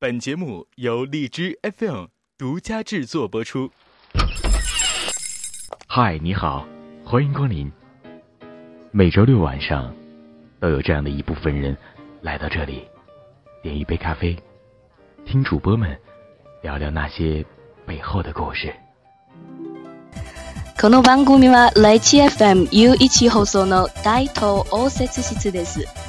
本节目由荔枝 FM 独家制作播出。嗨，你好，欢迎光临。每周六晚上，都有这样的一部分人来到这里，点一杯咖啡，听主播们聊聊那些背后的故事。この番組はライチ FM 有一放送の大東応接室です。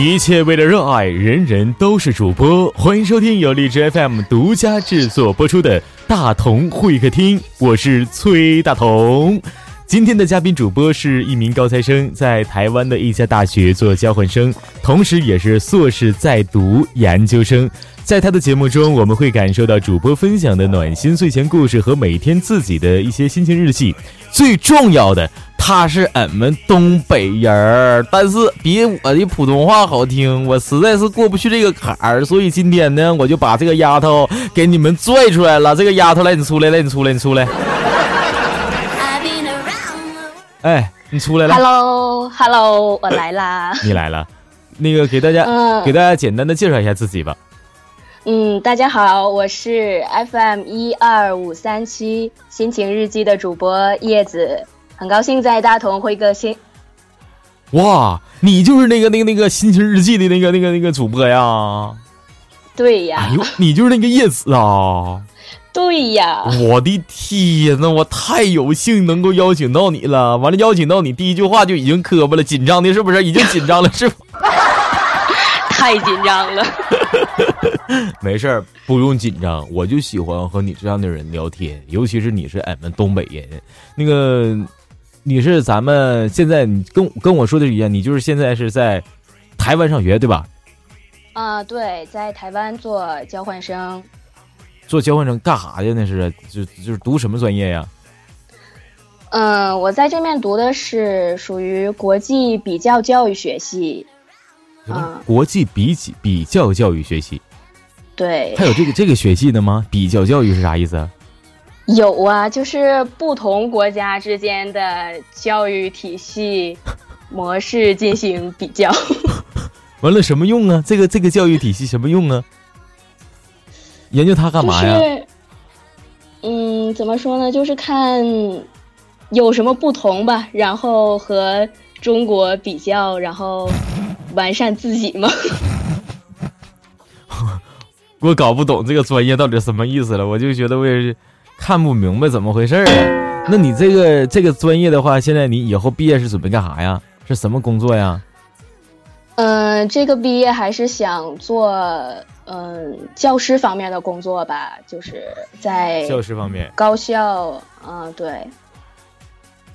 一切为了热爱，人人都是主播。欢迎收听由荔枝 FM 独家制作播出的《大同会客厅》，我是崔大同。今天的嘉宾主播是一名高材生，在台湾的一家大学做交换生，同时也是硕士在读研究生。在他的节目中，我们会感受到主播分享的暖心睡前故事和每天自己的一些心情日记。最重要的，他是俺们东北人儿，但是比我的普通话好听，我实在是过不去这个坎儿。所以今天呢，我就把这个丫头给你们拽出来了。这个丫头来，你出来，来你出来，你出来。哎，你出来了！Hello，Hello，我来啦！你来了，那个给大家，给大家简单的介绍一下自己吧。嗯，大家好，我是 FM 一二五三七心情日记的主播叶子，很高兴在大同会个新。哇，你就是那个那个那个心情日记的那个那个那个主播呀？对呀。哎呦，你就是那个叶子啊？对呀，我的天呐，我太有幸能够邀请到你了。完了，邀请到你，第一句话就已经磕巴了，紧张的是不是？已经紧张了，是不？太紧张了。没事儿，不用紧张。我就喜欢和你这样的人聊天，尤其是你是俺们东北人。那个，你是咱们现在你跟跟我说的一样，你就是现在是在台湾上学对吧？啊，对，在台湾做交换生。做交换生干啥的？那是就就是读什么专业呀？嗯，我在这面读的是属于国际比较教育学系。嗯，国际比比比较教育学系。对。还有这个这个学系的吗？比较教育是啥意思？有啊，就是不同国家之间的教育体系模式进行比较。完了，什么用啊？这个这个教育体系什么用啊？研究它干嘛呀？嗯，怎么说呢？就是看有什么不同吧，然后和中国比较，然后完善自己嘛。我搞不懂这个专业到底什么意思了，我就觉得我也是看不明白怎么回事儿。那你这个这个专业的话，现在你以后毕业是准备干啥呀？是什么工作呀？嗯，这个毕业还是想做。嗯，教师方面的工作吧，就是在教师方面，高校，嗯，对，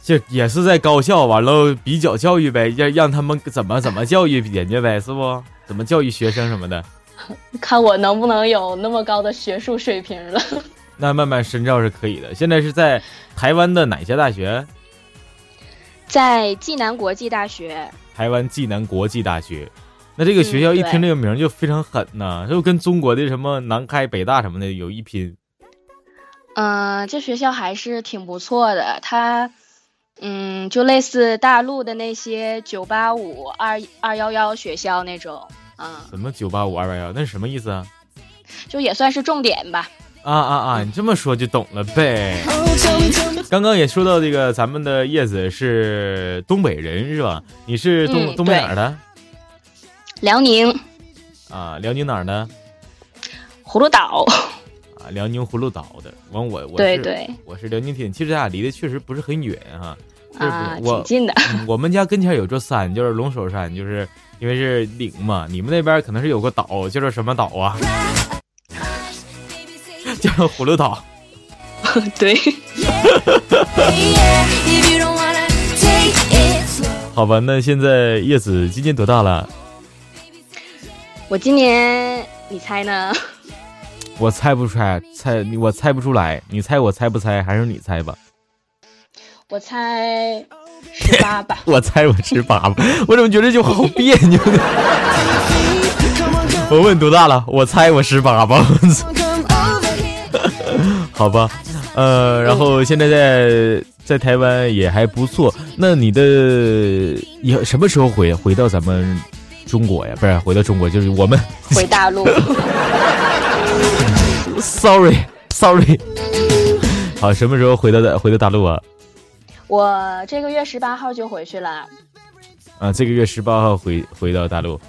就也是在高校，完了比较教育呗，让让他们怎么怎么教育人家呗，是不？怎么教育学生什么的？看我能不能有那么高的学术水平了。那慢慢深造是可以的。现在是在台湾的哪家大学？在暨南国际大学。台湾暨南国际大学。那这个学校一听这个名就非常狠呐，是不跟中国的什么南开、北大什么的有一拼？嗯，这学校还是挺不错的，它，嗯，就类似大陆的那些九八五、二二幺幺学校那种，嗯。什么九八五、二幺幺？那是什么意思啊？就也算是重点吧。啊啊啊！你这么说就懂了呗。刚刚也说到这个，咱们的叶子是东北人是吧？你是东东北哪儿的？辽宁，啊，辽宁哪儿呢？葫芦岛，啊，辽宁葫芦岛的。完我我对对，我是辽宁挺。其实咱俩离得确实不是很远哈，啊，挺近的。我们家跟前有座山，就是龙首山，就是因为是岭嘛。你们那边可能是有个岛，叫做什么岛啊？叫葫芦岛。对。好吧，那现在叶子今年多大了？我今年，你猜呢？我猜不出来，猜我猜不出来，你猜我猜不猜，还是你猜吧？我猜十八吧。我猜我十八吧，我怎么觉得就好别扭呢？我问多大了？我猜我十八吧。好吧，呃，然后现在在在台湾也还不错。那你的以什么时候回回到咱们中国呀？不是回到中国，就是我们 回大陆。Sorry，Sorry。好，什么时候回到回到大陆啊？我这个月十八号就回去了。啊，这个月十八号回回到大陆。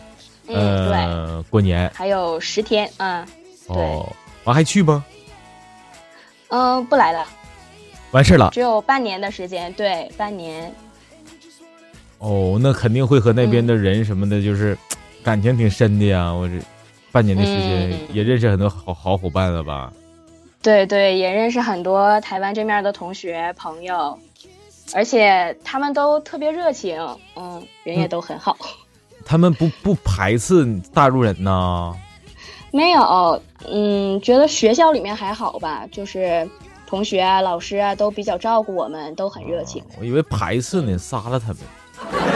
嗯，对。过年还有十天，嗯。哦，完还去吗？嗯，不来了，完事了，只有半年的时间，对，半年。哦，那肯定会和那边的人什么的，就是感情挺深的呀。我这半年的时间也认识很多好好伙伴了吧？对对，也认识很多台湾这面的同学朋友，而且他们都特别热情，嗯，人也都很好。他们不不排斥大陆人呢？没有，嗯，觉得学校里面还好吧，就是同学啊、老师啊都比较照顾我们，都很热情。我以为排斥呢，杀了他们。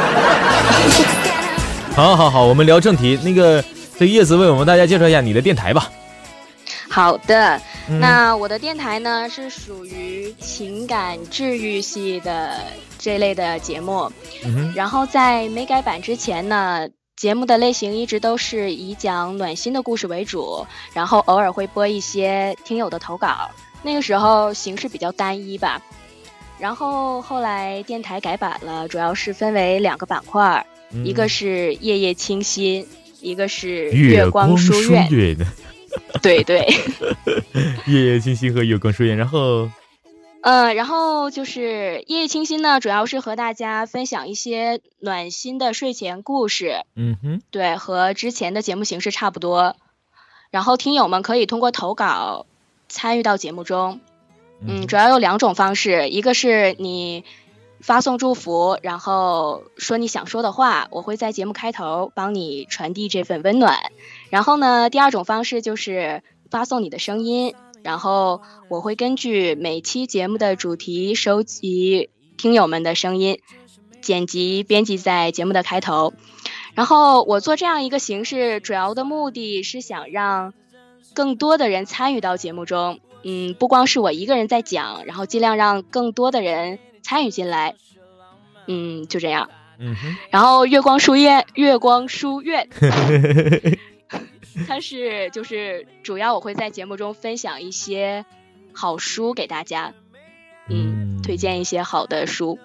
好好好，我们聊正题。那个，这叶子为我们大家介绍一下你的电台吧。好的，那我的电台呢是属于情感治愈系的这类的节目，嗯然后在没改版之前呢。节目的类型一直都是以讲暖心的故事为主，然后偶尔会播一些听友的投稿。那个时候形式比较单一吧。然后后来电台改版了，主要是分为两个板块，一个是夜夜清新，一个是月光书院。对对，夜夜清新和月光书院，然后。嗯，然后就是夜夜清新呢，主要是和大家分享一些暖心的睡前故事。嗯哼，对，和之前的节目形式差不多。然后听友们可以通过投稿参与到节目中。嗯，主要有两种方式，一个是你发送祝福，然后说你想说的话，我会在节目开头帮你传递这份温暖。然后呢，第二种方式就是发送你的声音。然后我会根据每期节目的主题收集听友们的声音，剪辑编辑在节目的开头。然后我做这样一个形式，主要的目的是想让更多的人参与到节目中。嗯，不光是我一个人在讲，然后尽量让更多的人参与进来。嗯，就这样。嗯哼。然后月光书院，月光书院。它是就是主要我会在节目中分享一些好书给大家，嗯，推荐一些好的书，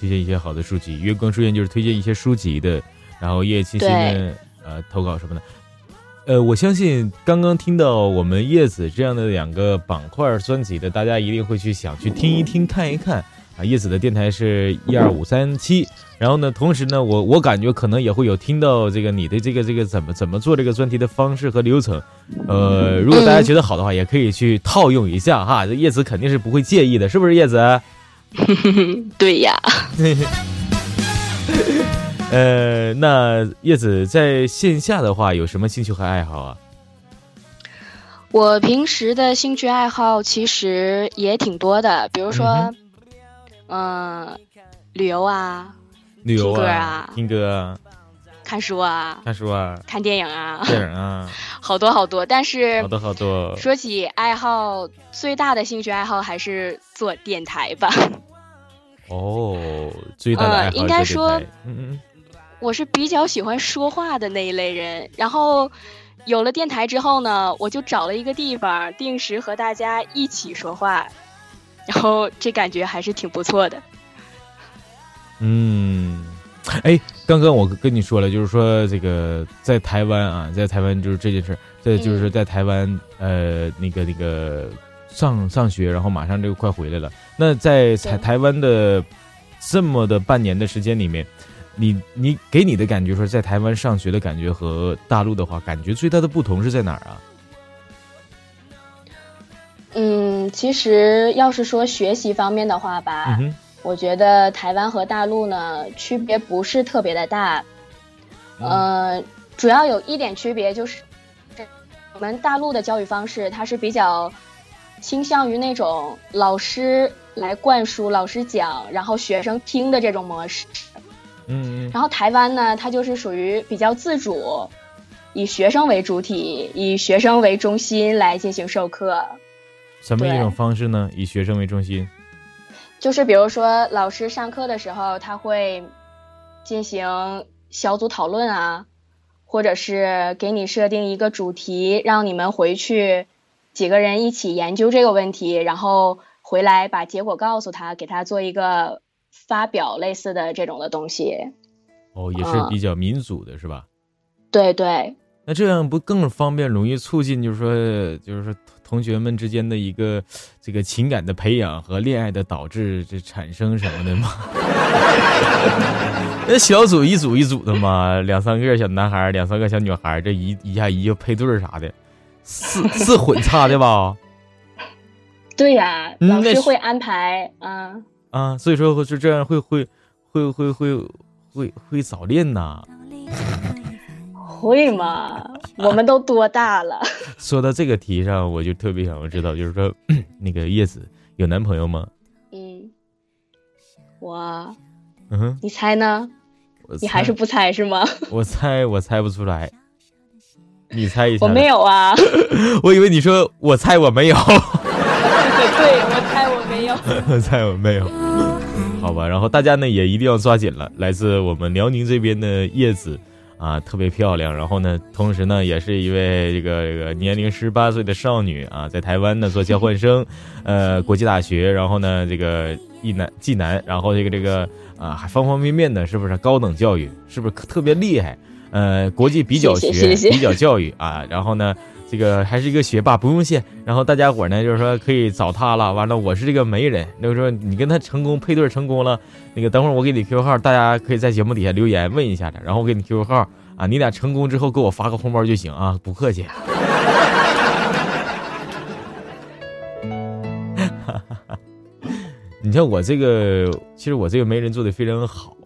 推荐一些好的书籍。月光书院就是推荐一些书籍的，然后叶青青的呃投稿什么的。呃，我相信刚刚听到我们叶子这样的两个板块专辑的，大家一定会去想去听一听看一看。啊叶子的电台是一二五三七，然后呢，同时呢，我我感觉可能也会有听到这个你的这个这个怎么怎么做这个专题的方式和流程，呃，如果大家觉得好的话，也可以去套用一下哈。这叶子肯定是不会介意的，是不是叶子？对呀。呃，那叶子在线下的话有什么兴趣和爱好啊？我平时的兴趣爱好其实也挺多的，比如说。嗯，旅游啊，旅游啊，听歌啊，看书啊，看书啊，看电影啊，电影啊，好多好多。但是好多好多。说起爱好，最大的兴趣爱好还是做电台吧。哦，最大的爱好应该说，嗯嗯，我是比较喜欢说话的那一类人。然后有了电台之后呢，我就找了一个地方，定时和大家一起说话。然后这感觉还是挺不错的。嗯，哎，刚刚我跟你说了，就是说这个在台湾啊，在台湾就是这件事，在就是在台湾呃那个那个上上学，然后马上就快回来了。那在台台湾的这么的半年的时间里面，你你给你的感觉说，在台湾上学的感觉和大陆的话，感觉最大的不同是在哪儿啊？嗯，其实要是说学习方面的话吧，我觉得台湾和大陆呢区别不是特别的大。嗯，主要有一点区别就是，我们大陆的教育方式它是比较倾向于那种老师来灌输、老师讲，然后学生听的这种模式。嗯。然后台湾呢，它就是属于比较自主，以学生为主体，以学生为中心来进行授课。什么一种方式呢？以学生为中心。就是比如说，老师上课的时候，他会进行小组讨论啊，或者是给你设定一个主题，让你们回去几个人一起研究这个问题，然后回来把结果告诉他，给他做一个发表类似的这种的东西。哦，也是比较民主的，是吧？对对。那这样不更方便，容易促进，就是说，就是说。同学们之间的一个这个情感的培养和恋爱的导致这产生什么的吗？那小组一组一组的嘛，两三个小男孩，两三个小女孩，这一一下一个配对啥的，是是 混插的吧？对呀，老师会安排啊啊，所以说就这样，会会会会会会会早恋呐。会吗？我们都多大了？说到这个题上，我就特别想要知道，就是说，那个叶子有男朋友吗？嗯，我，嗯，你猜呢？你还是不猜是吗？我猜，我猜不出来。你猜一下。我没有啊。我以为你说我猜我没有。对，我猜我没有。没有。好吧，然后大家呢也一定要抓紧了，来自我们辽宁这边的叶子。啊，特别漂亮。然后呢，同时呢，也是一位这个这个年龄十八岁的少女啊，在台湾呢做交换生，呃，国际大学。然后呢，这个一男济南，然后这个这个啊，还方方面面的，是不是高等教育？是不是特别厉害？呃，国际比较学、比较教育啊。然后呢，这个还是一个学霸，不用谢。然后大家伙呢，就是说可以找他了。完了，我是这个媒人，那个说你跟他成功配对成功了。那个等会儿我给你 QQ 号，大家可以在节目底下留言问一下他，然后我给你 QQ 号啊，你俩成功之后给我发个红包就行啊，不客气。哈哈哈你像我这个，其实我这个媒人做的非常好。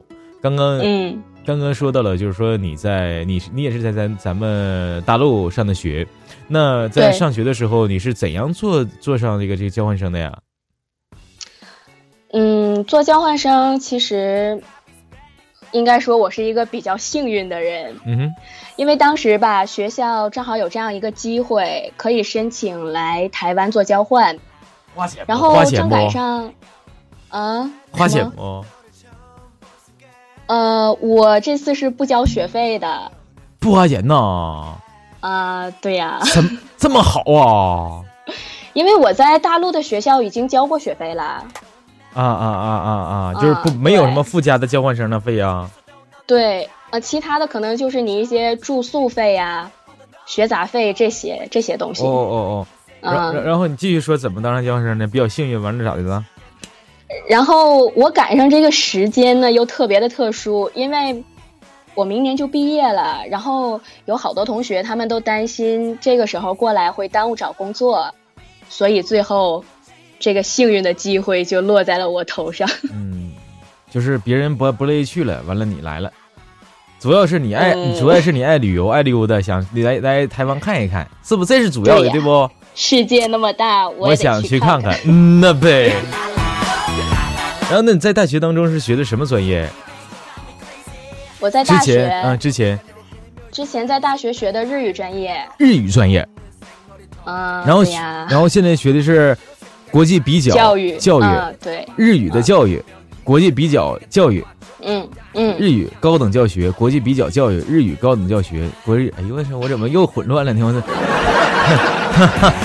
刚刚嗯，刚刚说到了，就是说你在你你也是在咱咱们大陆上的学，那在上学的时候你是怎样做做上这个这个交换生的呀？嗯，做交换生其实应该说我是一个比较幸运的人。嗯哼，因为当时吧，学校正好有这样一个机会，可以申请来台湾做交换。花钱然后正赶上，啊？花钱不？呃，我这次是不交学费的。不花钱呐？啊，对呀。怎这么好啊？因为我在大陆的学校已经交过学费了。啊啊啊啊啊！就是不没有什么附加的交换生的费啊。对，呃，其他的可能就是你一些住宿费呀、学杂费这些这些东西。哦哦哦。然然后你继续说怎么当上交换生呢？比较幸运，完了咋的了？然后我赶上这个时间呢，又特别的特殊，因为我明年就毕业了，然后有好多同学他们都担心这个时候过来会耽误找工作，所以最后。这个幸运的机会就落在了我头上。嗯，就是别人不不乐意去了，完了你来了，主要是你爱，主要是你爱旅游，爱溜达，想来来台湾看一看，是不？这是主要的，对不？世界那么大，我想去看看。嗯，那呗。然后，那你在大学当中是学的什么专业？我在大学，啊，之前，之前在大学学的日语专业。日语专业。嗯，然后，然后现在学的是。国际比较教育，教育对日语的教育，国际比较教育，嗯嗯，日语高等教学，国际比较教育，日语高等教学，国日，哎呦我操，我怎么又混乱了呢？我这，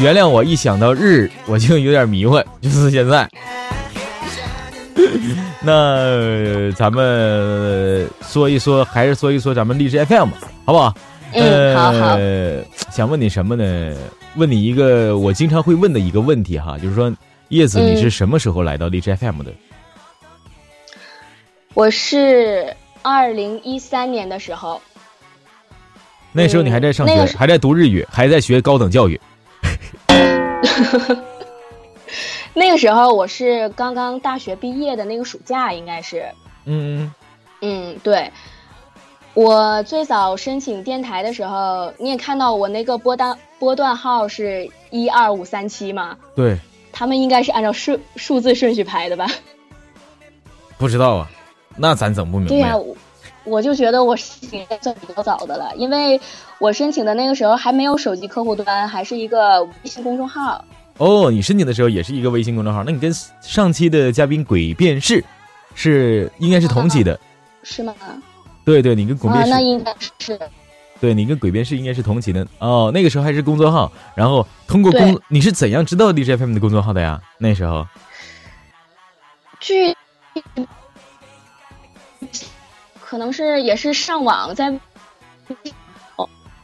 原谅我一想到日，我就有点迷糊，就是现在。那咱们说一说，还是说一说咱们励志 FM，好不好？嗯，好好。想问你什么呢？问你一个我经常会问的一个问题哈，就是说，叶子，你是什么时候来到荔枝 FM 的？我是二零一三年的时候。那时候你还在上学，还在读日语，还在学高等教育。那个时候我是刚刚大学毕业的那个暑假，应该是。嗯嗯。嗯，对。我最早申请电台的时候，你也看到我那个波段波段号是一二五三七嘛？对，他们应该是按照顺数字顺序排的吧？不知道啊，那咱整不明白。对呀、我我就觉得我申请算比较早的了，因为我申请的那个时候还没有手机客户端，还是一个微信公众号。哦，你申请的时候也是一个微信公众号，那你跟上期的嘉宾鬼变士是应该是同期的。是吗？对对，你跟鬼啊，辩士，那应该是对你跟鬼辩士应该是同期的哦。那个时候还是公众号，然后通过公，你是怎样知道 DJ FM 的公众号的呀？那时候据，可能是也是上网在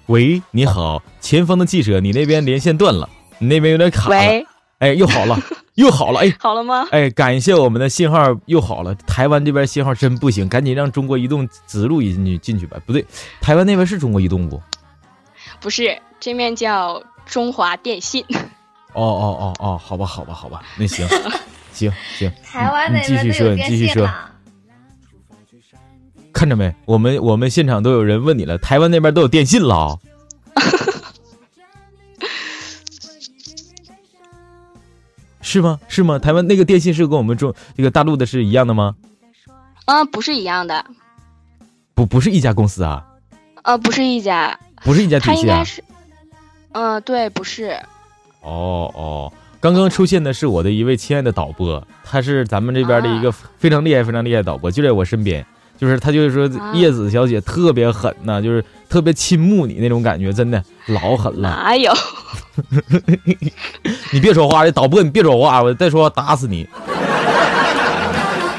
喂，你好，前方的记者，你那边连线断了，你那边有点卡了。喂，哎，又好了，又好了，哎。好了吗？哎，感谢我们的信号又好了。台湾这边信号真不行，赶紧让中国移动指路进去进去吧。不对，台湾那边是中国移动不？不是，这面叫中华电信。哦哦哦哦，好吧好吧好吧，那行 行行，台湾你那边都继续说，你有电信继续说。了。看着没？我们我们现场都有人问你了，台湾那边都有电信了啊。是吗？是吗？台湾那个电信是跟我们中这个大陆的是一样的吗？嗯，不是一样的，不，不是一家公司啊，呃，不是一家，不是一家体系啊它应该。是，嗯、对，不是，哦哦，刚刚出现的是我的一位亲爱的导播，他是咱们这边的一个非常厉害、非常厉害的导播，就在我身边。就是他就是说啊叶子小姐特别狠呐、就是特别倾慕你那种感觉，真的老狠了。哪有？你别说话，导播你别说话，我再说话打死你。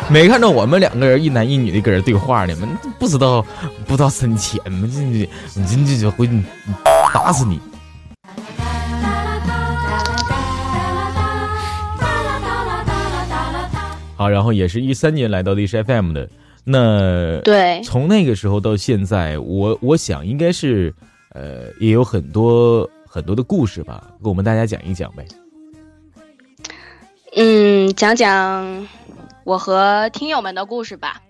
没看着我们两个人一男一女的搁这对话呢吗？不知道不知道深浅吗？这你你真这就回你打死你！好，然后也是一三年来到的是 FM 的，那对，从那个时候到现在，我我想应该是，呃，也有很多很多的故事吧，给我们大家讲一讲呗。嗯，讲讲我和听友们的故事吧。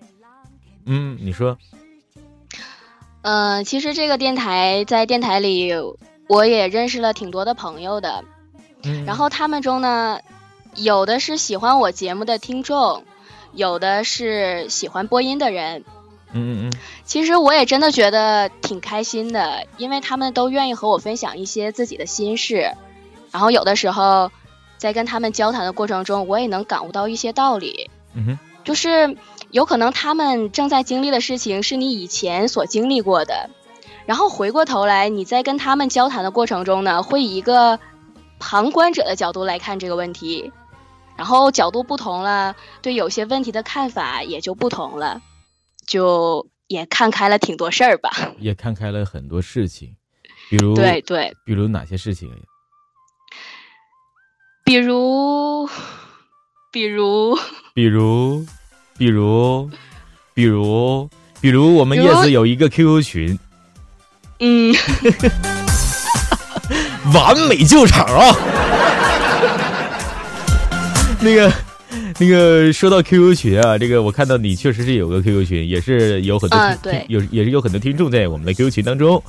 嗯，你说，嗯、其实这个电台在电台里，我也认识了挺多的朋友的。嗯，然后他们中呢，有的是喜欢我节目的听众，有的是喜欢播音的人。嗯嗯嗯，其实我也真的觉得挺开心的，因为他们都愿意和我分享一些自己的心事，然后有的时候在跟他们交谈的过程中，我也能感悟到一些道理，嗯哼，就是有可能他们正在经历的事情是你以前所经历过的，然后回过头来你在跟他们交谈的过程中呢，会以一个旁观者的角度来看这个问题，然后角度不同了，对有些问题的看法也就不同了，就也看开了挺多事儿吧。也看开了很多事情，比如对，对，比如哪些事情？比如，比如，比如，比如，比如，比如我们叶子有一个 QQ 群，嗯，完美救场啊！那个，那个，说到 QQ 群啊，这个我看到你确实是有个 QQ 群，也是有很多听有也是有很多听众在我们的 QQ 群当中，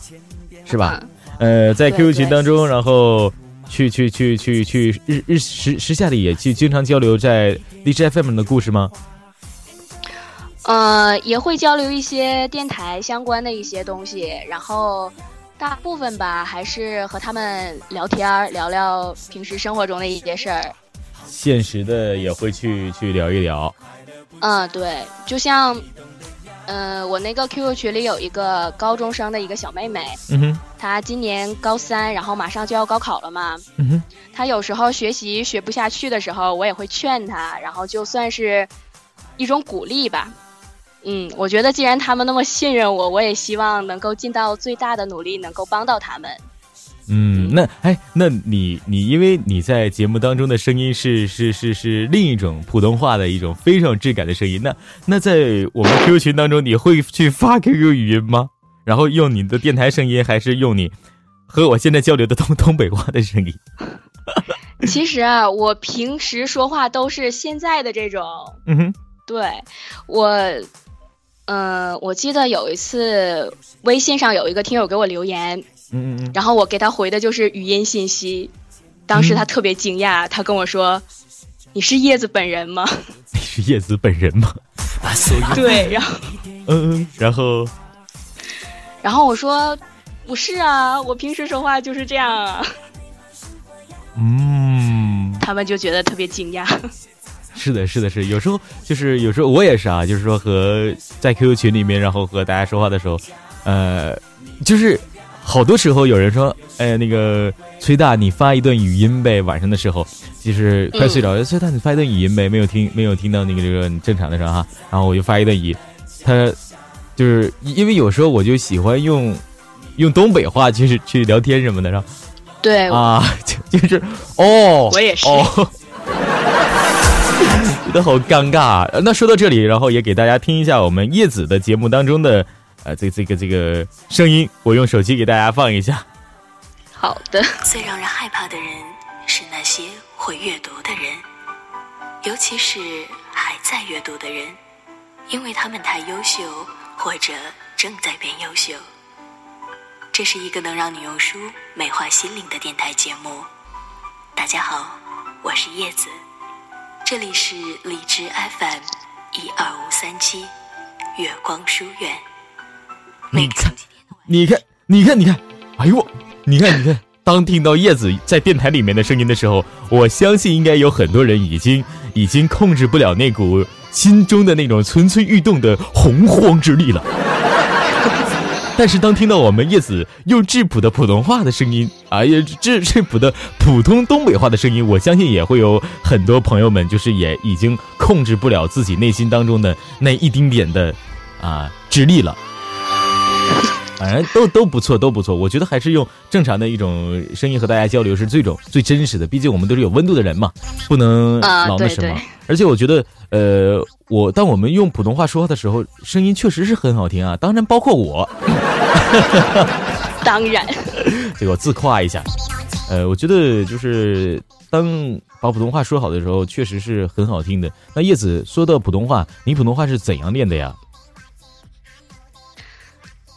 是吧？嗯呃，在 QQ 群当中，然后去去去去去日日时时下里也去经常交流在荔枝 FM 的故事吗？呃，也会交流一些电台相关的一些东西，然后大部分吧还是和他们聊天儿，聊聊平时生活中的一些事儿。现实的也会去去聊一聊。嗯，对，就像，呃，我那个 QQ 群里有一个高中生的一个小妹妹，嗯哼，她今年高三，然后马上就要高考了嘛。嗯哼，她有时候学习学不下去的时候，我也会劝她，然后就算是一种鼓励吧。嗯，我觉得既然他们那么信任我，我也希望能够尽到最大的努力，能够帮到他们。嗯，那哎，那你你因为你在节目当中的声音是是是是另一种普通话的一种非常有质感的声音，那那在我们 QQ 群当中，你会去发 QQ 语音吗？然后用你的电台声音，还是用你和我现在交流的东东北话的声音？其实啊，我平时说话都是现在的这种，嗯哼，对我，嗯，我记得有一次微信上有一个听友给我留言，嗯嗯嗯，然后我给他回的就是语音信息，当时他特别惊讶，他跟我说：“你是叶子本人吗 你是叶子本人吗？？” 对，然后嗯嗯，然后然后我说：“不是啊，我平时说话就是这样啊。嗯”，他们就觉得特别惊讶。是的，是的，是，有时候就是有时候我也是啊，就是说和在 QQ 群里面，然后和大家说话的时候，呃，就是好多时候有人说，哎，那个崔大，你发一段语音呗，晚上的时候，就是快睡着了，崔大你发一段语音呗，没有听没有听到那个这个你正常的时候哈，然后我就发一段语音，他就是因为有时候我就喜欢用用东北话去去聊天什么的，然后对，啊，就就是哦，我也是。哦。觉得好尴尬、那说到这里，然后也给大家听一下我们叶子的节目当中的呃这这个这个声音，我用手机给大家放一下。好的。最让人害怕的人是那些会阅读的人，尤其是还在阅读的人，因为他们太优秀，或者正在变优秀。这是一个能让你用书美化心灵的电台节目。大家好，我是叶子，这里是荔枝 FM 一二五三七月光书院。每你看你看，你看，你看，哎呦，你看，你看。当听到叶子在电台里面的声音的时候，我相信应该有很多人已经已经控制不了那股心中的那种蠢蠢欲动的洪荒之力了。但是当听到我们叶子用质朴的普通话的声音，哎呀质质朴的普通东北话的声音，我相信也会有很多朋友们，就是也已经控制不了自己内心当中的那一丁点的啊之力了。反正都都不错，都不错。我觉得还是用正常的一种声音和大家交流是最种最真实的。毕竟我们都是有温度的人嘛，不能老那什么。对而且我觉得，呃，我当我们用普通话说话的时候，声音确实是很好听啊。当然，包括我，当然，这个我自夸一下。呃，我觉得就是当把普通话说好的时候，确实是很好听的。那叶子说到普通话，你普通话是怎样练的呀？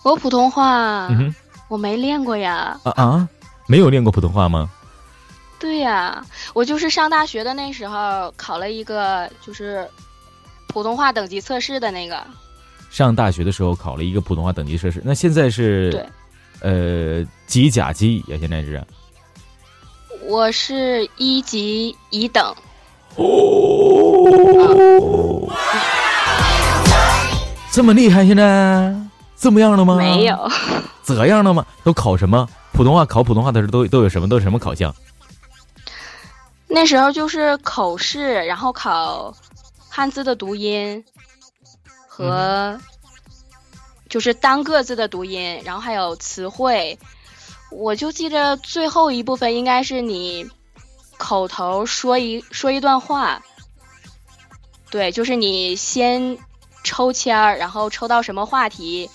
我普通话、嗯，我没练过呀。啊啊，没有练过普通话吗？对呀，我就是上大学的那时候考了一个就是普通话等级测试的那个。上大学的时候考了一个普通话等级测试，那现在是对，呃几甲几乙啊？现在是我是一级乙等。哦这么厉害？现在这么样了吗？没有，这样了吗？都考什么？普通话考普通话的时候都都有什么？都有什么考项？那时候就是口试，然后考汉字的读音和就是单个字的读音，然后还有词汇。我就记着最后一部分应该是你口头说一说一段话，对，就是你先抽签儿，然后抽到什么话题，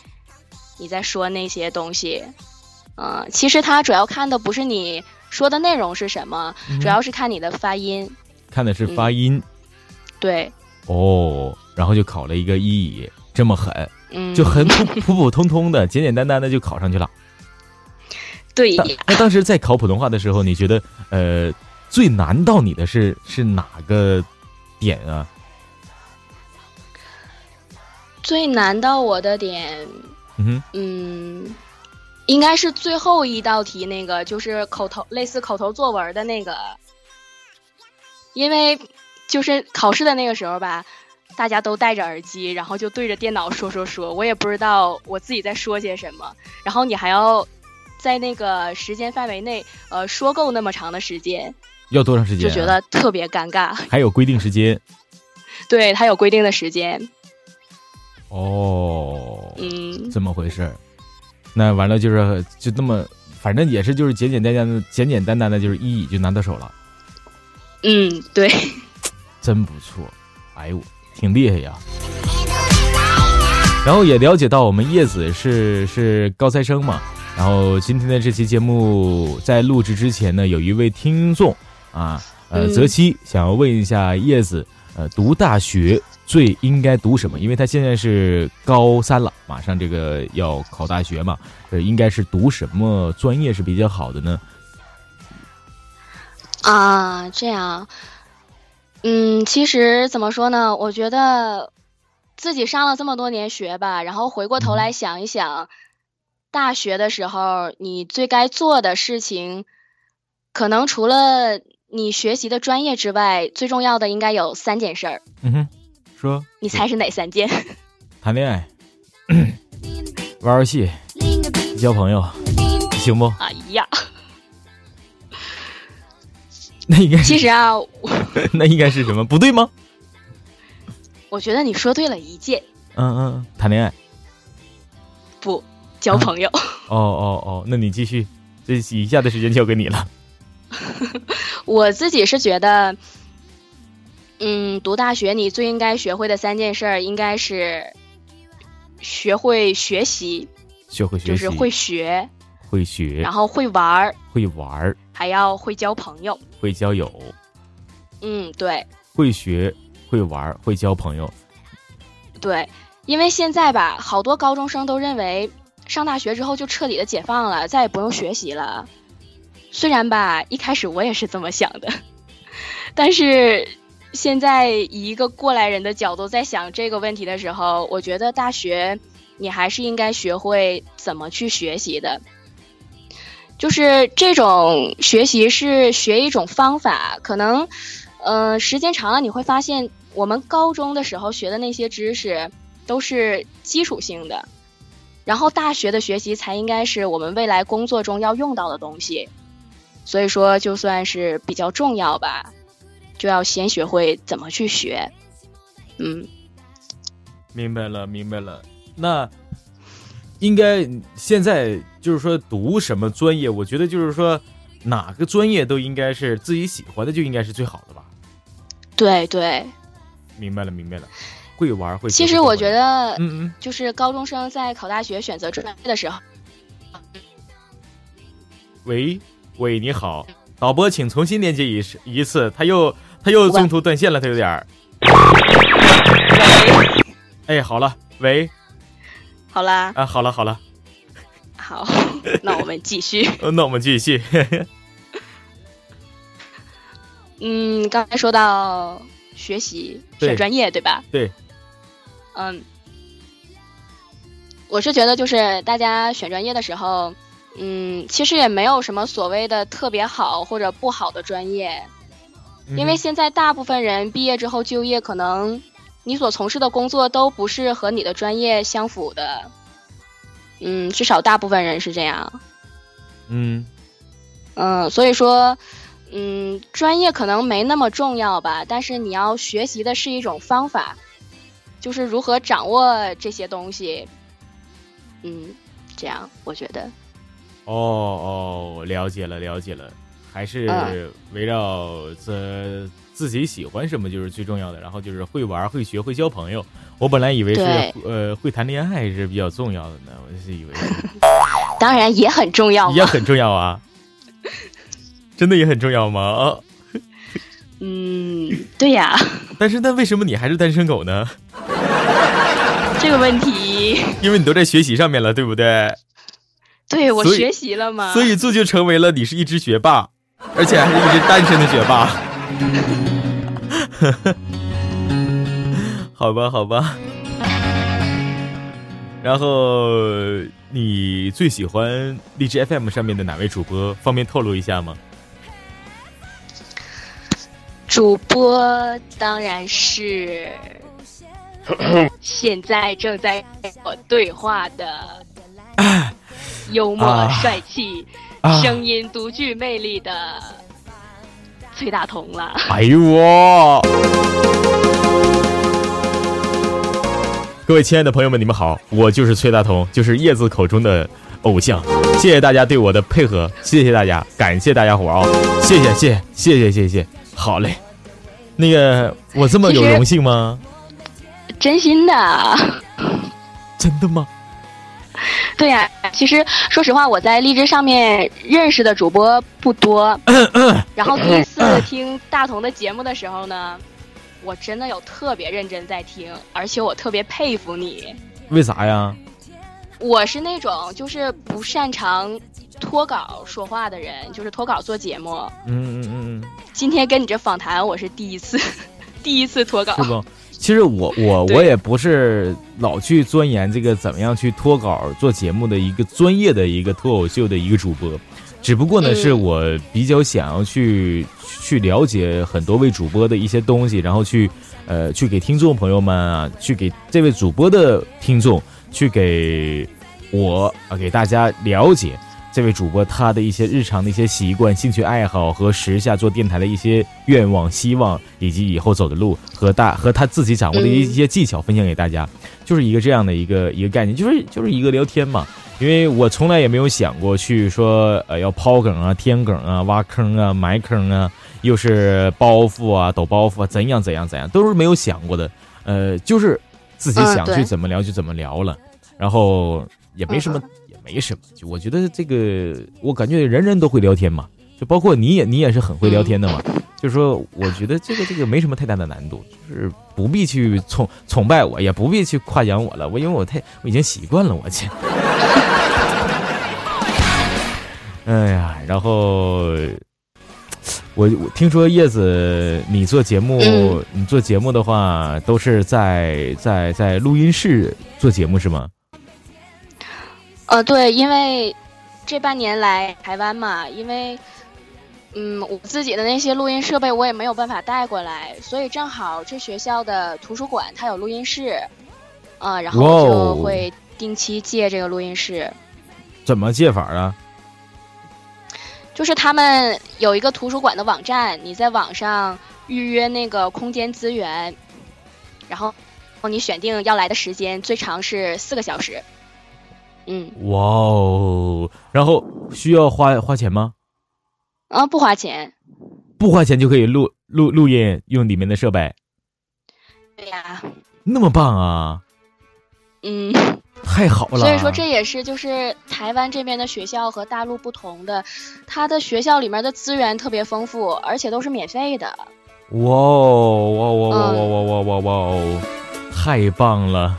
你在说那些东西。嗯、其实他主要看的不是你说的内容是什么，主要是看你的发音。看的是发音、对，哦，然后就考了一个一乙，这么狠，嗯，就很普普普通通的，简简单单的就考上去了。对那那当时在考普通话的时候，你觉得呃最难到你的是是哪个点啊？最难到我的点，嗯，嗯，应该是最后一道题那个，就是口头类似口头作文的那个，因为就是考试的那个时候吧，大家都戴着耳机，然后就对着电脑说说说，我也不知道我自己在说些什么，然后你还要在那个时间范围内，呃，说够那么长的时间，要多长时间、啊？就觉得特别尴尬。还有规定时间？对，它有规定的时间，哦，嗯，这么回事儿。那完了就是就那么，反正也是就是简简单单的简简单单的就是一乙就拿到手了，嗯，对。真不错。哎呦，挺厉害呀。然后也了解到我们叶子是是高材生嘛，然后今天的这期节目在录制之前呢，有一位听众啊，呃，嗯泽西想要问一下叶子，呃，读大学最应该读什么？因为他现在是高三了，马上这个要考大学嘛，呃，应该是读什么专业是比较好的呢？啊，这样，嗯，其实怎么说呢？我觉得自己上了这么多年学吧，然后回过头来想一想，大学的时候你最该做的事情，可能除了你学习的专业之外，最重要的应该有三件事儿。嗯哼，说，你猜是哪三件？谈恋爱，玩游戏，交朋友，行不？哎呀。那应该其实啊，那应该是什么？不对吗？我觉得你说对了一件。嗯嗯，谈恋爱。不，交朋友。哦哦哦，那你继续，这以下的时间交给你了。我自己是觉得，嗯，读大学你最应该学会的三件事儿，应该是学会学习，学会学习，就是会学。会学，然后会玩儿，会玩儿，还要会交朋友，会交友。嗯，对。会学，会玩儿，会交朋友。对，因为现在吧，好多高中生都认为上大学之后就彻底的解放了，再也不用学习了。虽然吧，一开始我也是这么想的，但是现在以一个过来人的角度在想这个问题的时候，我觉得大学你还是应该学会怎么去学习的。就是这种学习是学一种方法，可能，嗯，时间长了你会发现，我们高中的时候学的那些知识都是基础性的，然后大学的学习才应该是我们未来工作中要用到的东西，所以说就算是比较重要吧，就要先学会怎么去学，嗯，明白了，明白了，那。应该现在就是说读什么专业？我觉得就是说哪个专业都应该是自己喜欢的，就应该是最好的吧。对对，明白了明白了，会玩会。其实我觉得，嗯嗯，就是高中生在考大学选择专业的时候。喂喂，你好，导播，请重新连接一一次，他又他又中途断线了，他有点儿。哎，好了，喂。好啦，啊，好了好了，好，那我们继续。那我们继续。嗯，刚才说到学习选专业，对吧？对。嗯，我是觉得就是大家选专业的时候，嗯，其实也没有什么所谓的特别好或者不好的专业，因为现在大部分人毕业之后就业可能。你所从事的工作都不是和你的专业相符的，嗯，至少大部分人是这样。嗯，嗯，所以说，嗯，专业可能没那么重要吧，但是你要学习的是一种方法，就是如何掌握这些东西。嗯，这样我觉得。哦哦，了解了，了解了，还是围绕着。自己喜欢什么就是最重要的，然后就是会玩、会学会交朋友。我本来以为是呃会谈恋爱是比较重要的呢，我是以为。当然也很重要，也很重要啊！真的也很重要吗？啊嗯，对呀。但是那为什么你还是单身狗呢？这个问题，因为你都在学习上面了，对不对？对，我学习了嘛，所以这就成为了你是一只学霸，而且还是一只单身的学霸。好吧，好吧。然后你最喜欢荔枝 FM 上面的哪位主播？方便透露一下吗？主播当然是现在正在跟我对话的幽默帅气、声音独具魅力的。崔大同了，哎呦我！各位亲爱的朋友们，你们好，我就是崔大同，就是叶子口中的偶像。谢谢大家对我的配合，谢谢大家，感谢大家伙啊！谢谢，谢谢，谢谢，谢谢，好嘞。那个，我这么有荣幸吗？真心的。真的吗？对呀，其实说实话，我在荔枝上面认识的主播不多。然后第一次听大同的节目的时候呢，我真的有特别认真在听，而且我特别佩服你。为啥呀？我是那种就是不擅长脱稿说话的人，就是脱稿做节目。嗯嗯嗯嗯，今天跟你这访谈，我是第一次，第一次脱稿。是不？其实我 我我也不是老去钻研这个怎么样去脱稿做节目的一个专业的一个脱口秀的一个主播，只不过呢，是我比较想要去去了解很多位主播的一些东西，然后去呃去给听众朋友们啊，去给这位主播的听众，去给我啊给大家了解。这位主播他的一些日常的一些习惯、兴趣爱好和时下做电台的一些愿望、希望，以及以后走的路和大和他自己掌握的一些技巧分享给大家，就是一个这样的一个一个概念，就是就是一个聊天嘛。因为我从来也没有想过去说呃要抛梗啊、填梗啊、挖坑啊、埋坑啊，又是包袱啊、抖包袱啊，怎样怎样怎样，都是没有想过的。呃，就是自己想去怎么聊就怎么聊了，然后也没什么。没什么，就我觉得这个，我感觉人人都会聊天嘛，就包括你也，你也是很会聊天的嘛。就是说，我觉得这个这个没什么太大的难度，就是不必去崇崇拜我，也不必去夸奖我了。我因为我太我已经习惯了，我去。哎呀，然后我我听说叶子，你做节目，你做节目的话，都是在在在录音室做节目是吗？呃，对，因为这半年来台湾嘛，因为嗯，我自己的那些录音设备我也没有办法带过来，所以正好这学校的图书馆它有录音室，啊，然后就会定期借这个录音室。怎么借法啊？就是他们有一个图书馆的网站，你在网上预约那个空间资源，然后你选定要来的时间，最长是四个小时。嗯，哇哦，然后需要花花钱吗？啊，不花钱，不花钱就可以录录录音，用里面的设备。对呀，那么棒啊！嗯，太好了。所以说这也是就是台湾这边的学校和大陆不同的，他的学校里面的资源特别丰富，而且都是免费的。哇哦哇哇哇哇哇哇哇哇哦，太棒了！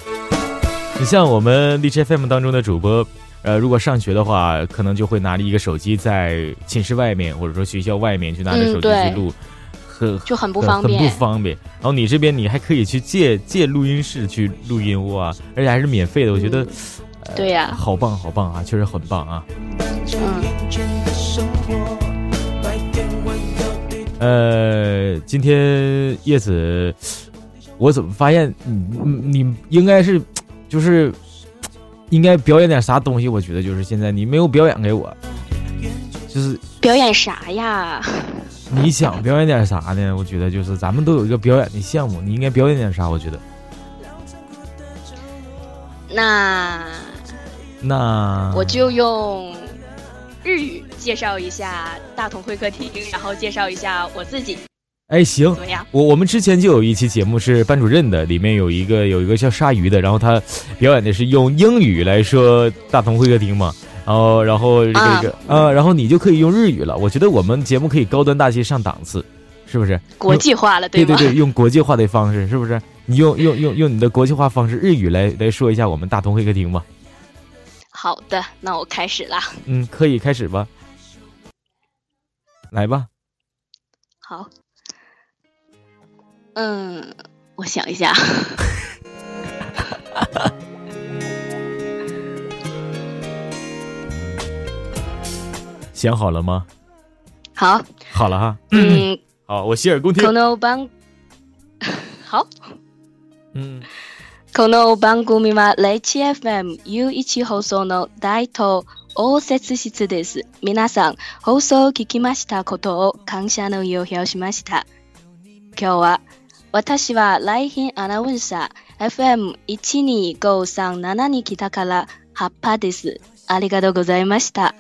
你像我们荔枝 FM 当中的主播，呃，如果上学的话，可能就会拿着一个手机在寝室外面，或者说学校外面，去拿着手机去录，很就很不方便，很不方便。然后你这边你还可以去借借录音室去录音哇，而且还是免费的，我觉得，对呀，好棒好棒啊，确实很棒啊。嗯。呃，今天叶子，我怎么发现你你应该是。就是应该表演点啥东西，我觉得就是现在你没有表演给我，就是表演啥呀？你想表演点啥呢？我觉得就是咱们都有一个表演的项目，你应该表演点啥？我觉得。那那我就用日语介绍一下大同会客厅，然后介绍一下我自己。哎，行，怎么样？我我们之前就有一期节目是班主任的，里面有一个有一个叫鲨鱼的，然后他表演的是用英语来说大同会客厅嘛，然后然后这个啊，然后你就可以用日语了。我觉得我们节目可以高端大气上档次，是不是？国际化了，对对对，用国际化的方式，是不是？你用用用用你的国际化方式日语来来说一下我们大同会客厅吧。好的，那我开始了。嗯，可以开始吧。来吧。好。嗯，我想一下。想好了吗？好，好了哈。嗯，好，我洗耳恭听。この番好。嗯。この番組はレイチ FM 有一放送の大東応接室です。皆さん放送を聞きましたことを感謝の意を表しました。今日は 私は来賓アナウンサー FM1253 に来たから葉っぱです。ありがとうございました。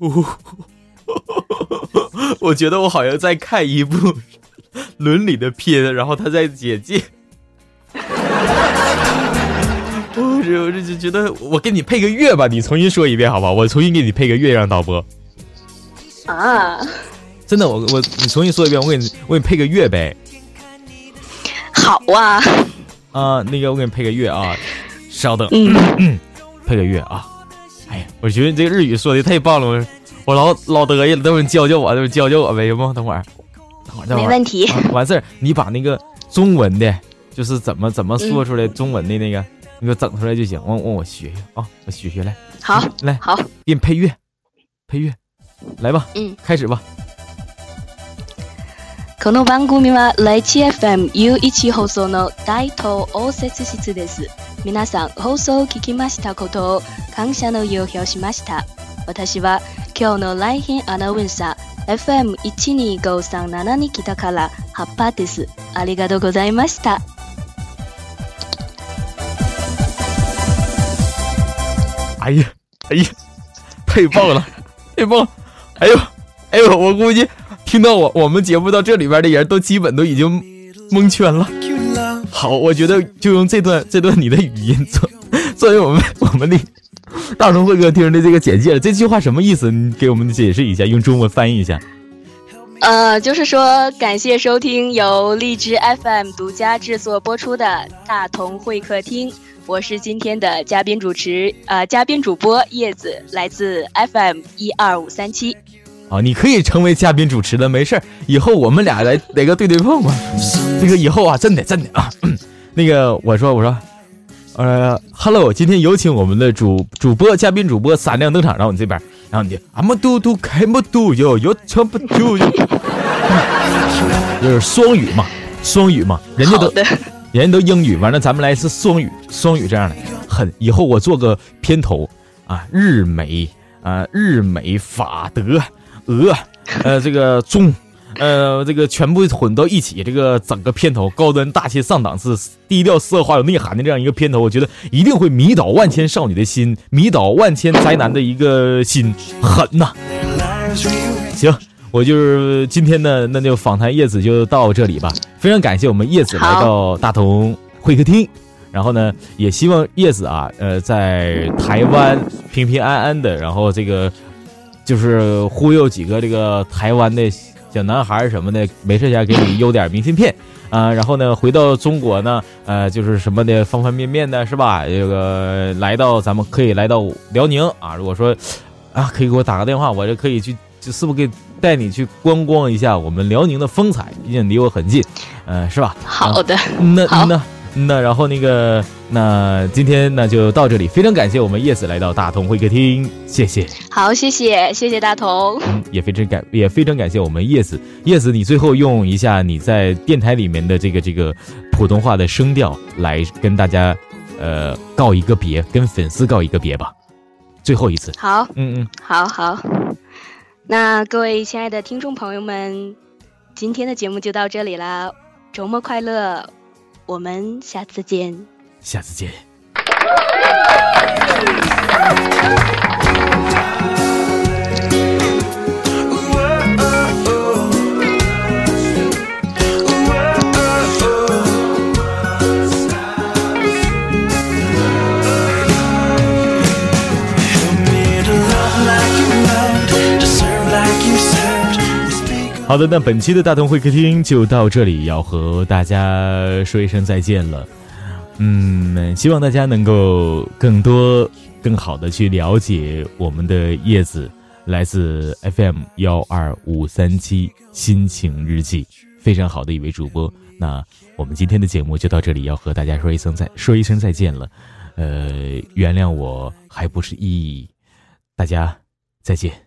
我觉得我好像在看一部伦理的片，然后他在简介。我这我这就觉得，我给你配个乐吧，你重新说一遍好不好？我重新给你配个乐，让导播。啊！真的，我我你重新说一遍，我给你我给你配个乐呗。 好啊。啊，那个我给你配个乐啊，稍等，嗯嗯，配个乐啊。哎呀，我觉得你这个日语说的太棒了，我我老老得意了，等会儿你教教我，等会儿教教我呗，行不？等会儿，等会儿。没问题。啊完事儿，你把那个中文的，就是怎么怎么说出来中文的那个，你给我整出来就行。我我我学学啊，我学学来，好，来好，给你配乐，配乐，来吧，嗯，开始吧。この番組はライチ FM U1 放送の大東応接室です。皆さん放送を聞きましたことを感謝の意を表しました。私は今日の来賓アナウンサー FM12537 に来たからハッパーです。ありがとうございました。哎呀，哎呀，太棒了，太棒了！哎呦，哎呦，我估计听到我我们节目到这里边的人都基本都已经蒙圈了。好，我觉得就用这段这段你的语音做作为我们 我们的大同会客厅的这个简介了。这句话什么意思？你给我们解释一下，用中文翻译一下。呃，就是说，感谢收听由荔枝 FM 独家制作播出的《大同会客厅》，我是今天的嘉宾主持，呃，嘉宾主播叶子，来自 FM 一二五三七。啊，你可以成为嘉宾主持的，没事儿，以后我们俩来来个对对碰吧。这个以后啊，真的真的啊，那个我说我说，呃，Hello，今天有请我们的主主播嘉宾主播闪亮登场，然后你这边，然后你就啊么嘟嘟开么嘟哟哟唱不嘟哟，就是双语嘛，双语嘛，人家都，人家都英语，完了咱们来一次双语，双语这样的，很以后我做个片头啊，日美啊，日美法德鹅，呃，这个中，呃，这个全部混到一起，这个整个片头高端大气上档次、低调奢华有内涵的这样一个片头，我觉得一定会迷倒万千少女的心，迷倒万千宅男的一个心，狠呐！行。我就是今天呢，那就访谈叶子就到这里吧。非常感谢我们叶子来到大同会客厅，然后呢，也希望叶子啊，呃，在台湾平平安安的，然后这个就是忽悠几个这个台湾的小男孩什么的，没事前给你邮点明信片啊、然后呢，回到中国呢，呃，就是什么的方方面面的，是吧？这个来到咱们可以来到辽宁啊，如果说啊，可以给我打个电话，我就可以去，就是不是给带你去观光一下我们辽宁的风采，毕竟离我很近，呃，是吧？好的，嗯那好那那，然后那个，那今天那就到这里，非常感谢我们叶子来到大同会客厅，谢谢。好，谢谢，谢谢大同。嗯，也非常感也非常感谢我们叶子，叶子，你最后用一下你在电台里面的这个这个普通话的声调来跟大家呃告一个别，跟粉丝告一个别吧，最后一次。好，嗯嗯，好，好。那各位亲爱的听众朋友们，今天的节目就到这里啦，周末快乐，我们下次见。下次见。好的，那本期的大同会客厅就到这里，要和大家说一声再见了。嗯，希望大家能够更多、更好的去了解我们的叶子，来自 FM 幺二五三七心情日记，非常好的一位主播。那我们今天的节目就到这里，要和大家说一声再说一声再见了。呃，原谅我还不是意义，大家再见。